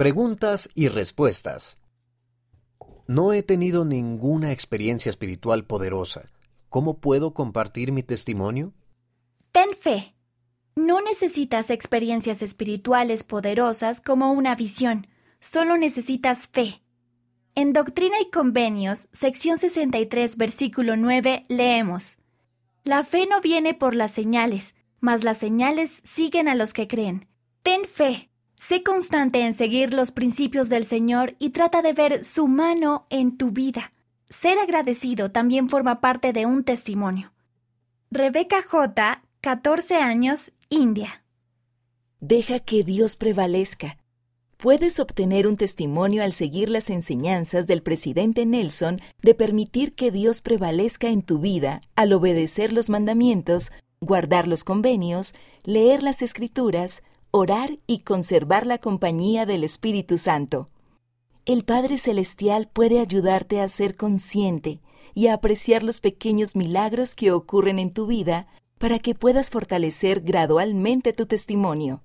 Preguntas y respuestas. No he tenido ninguna experiencia espiritual poderosa. ¿Cómo puedo compartir mi testimonio? Ten fe. No necesitas experiencias espirituales poderosas como una visión, solo necesitas fe. En Doctrina y Convenios, sección 63, versículo 9, leemos, La fe no viene por las señales, mas las señales siguen a los que creen. Ten fe. Sé constante en seguir los principios del Señor y trata de ver su mano en tu vida. Ser agradecido también forma parte de un testimonio. Rebeca J., 14 años, India. Deja que Dios prevalezca. Puedes obtener un testimonio al seguir las enseñanzas del presidente Nelson de permitir que Dios prevalezca en tu vida al obedecer los mandamientos, guardar los convenios, leer las escrituras, orar y conservar la compañía del Espíritu Santo. El Padre Celestial puede ayudarte a ser consciente y a apreciar los pequeños milagros que ocurren en tu vida para que puedas fortalecer gradualmente tu testimonio.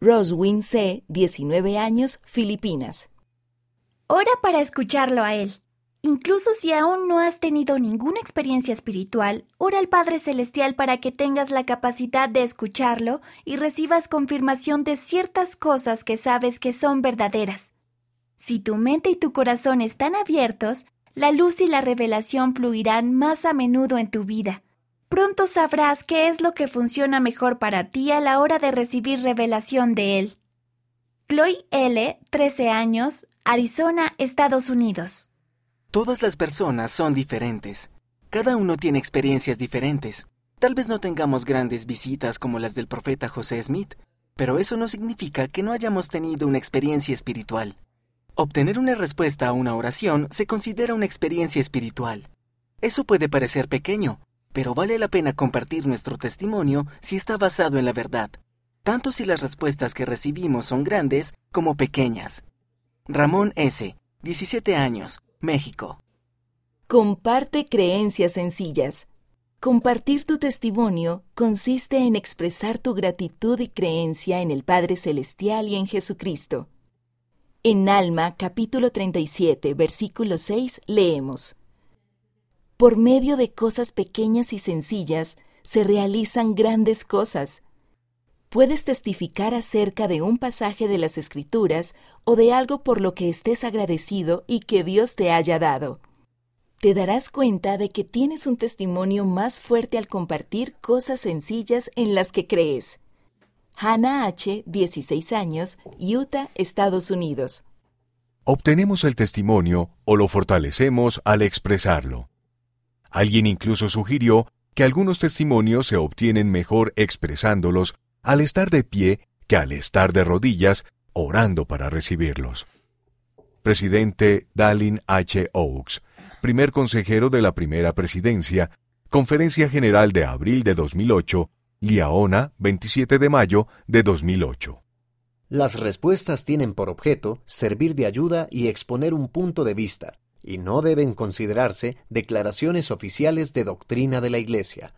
Roswin C., 19 años, Filipinas. Ora para escucharlo a Él. Incluso si aún no has tenido ninguna experiencia espiritual, ora al Padre Celestial para que tengas la capacidad de escucharlo y recibas confirmación de ciertas cosas que sabes que son verdaderas. Si tu mente y tu corazón están abiertos, la luz y la revelación fluirán más a menudo en tu vida. Pronto sabrás qué es lo que funciona mejor para ti a la hora de recibir revelación de Él. Chloe L., 13 años, Arizona, Estados Unidos. Todas las personas son diferentes. Cada uno tiene experiencias diferentes. Tal vez no tengamos grandes visitas como las del profeta José Smith, pero eso no significa que no hayamos tenido una experiencia espiritual. Obtener una respuesta a una oración se considera una experiencia espiritual. Eso puede parecer pequeño, pero vale la pena compartir nuestro testimonio si está basado en la verdad, tanto si las respuestas que recibimos son grandes como pequeñas. Ramón S., 17 años, México. Comparte creencias sencillas. Compartir tu testimonio consiste en expresar tu gratitud y creencia en el Padre Celestial y en Jesucristo. En Alma, capítulo 37, versículo 6, leemos. Por medio de cosas pequeñas y sencillas se realizan grandes cosas puedes testificar acerca de un pasaje de las Escrituras o de algo por lo que estés agradecido y que Dios te haya dado. Te darás cuenta de que tienes un testimonio más fuerte al compartir cosas sencillas en las que crees. Hannah H., 16 años, Utah, Estados Unidos. Obtenemos el testimonio o lo fortalecemos al expresarlo. Alguien incluso sugirió que algunos testimonios se obtienen mejor expresándolos al estar de pie que al estar de rodillas orando para recibirlos. Presidente Dallin H. Oaks, primer consejero de la primera presidencia, Conferencia General de abril de 2008, Liaona, 27 de mayo de 2008. Las respuestas tienen por objeto servir de ayuda y exponer un punto de vista, y no deben considerarse declaraciones oficiales de doctrina de la Iglesia.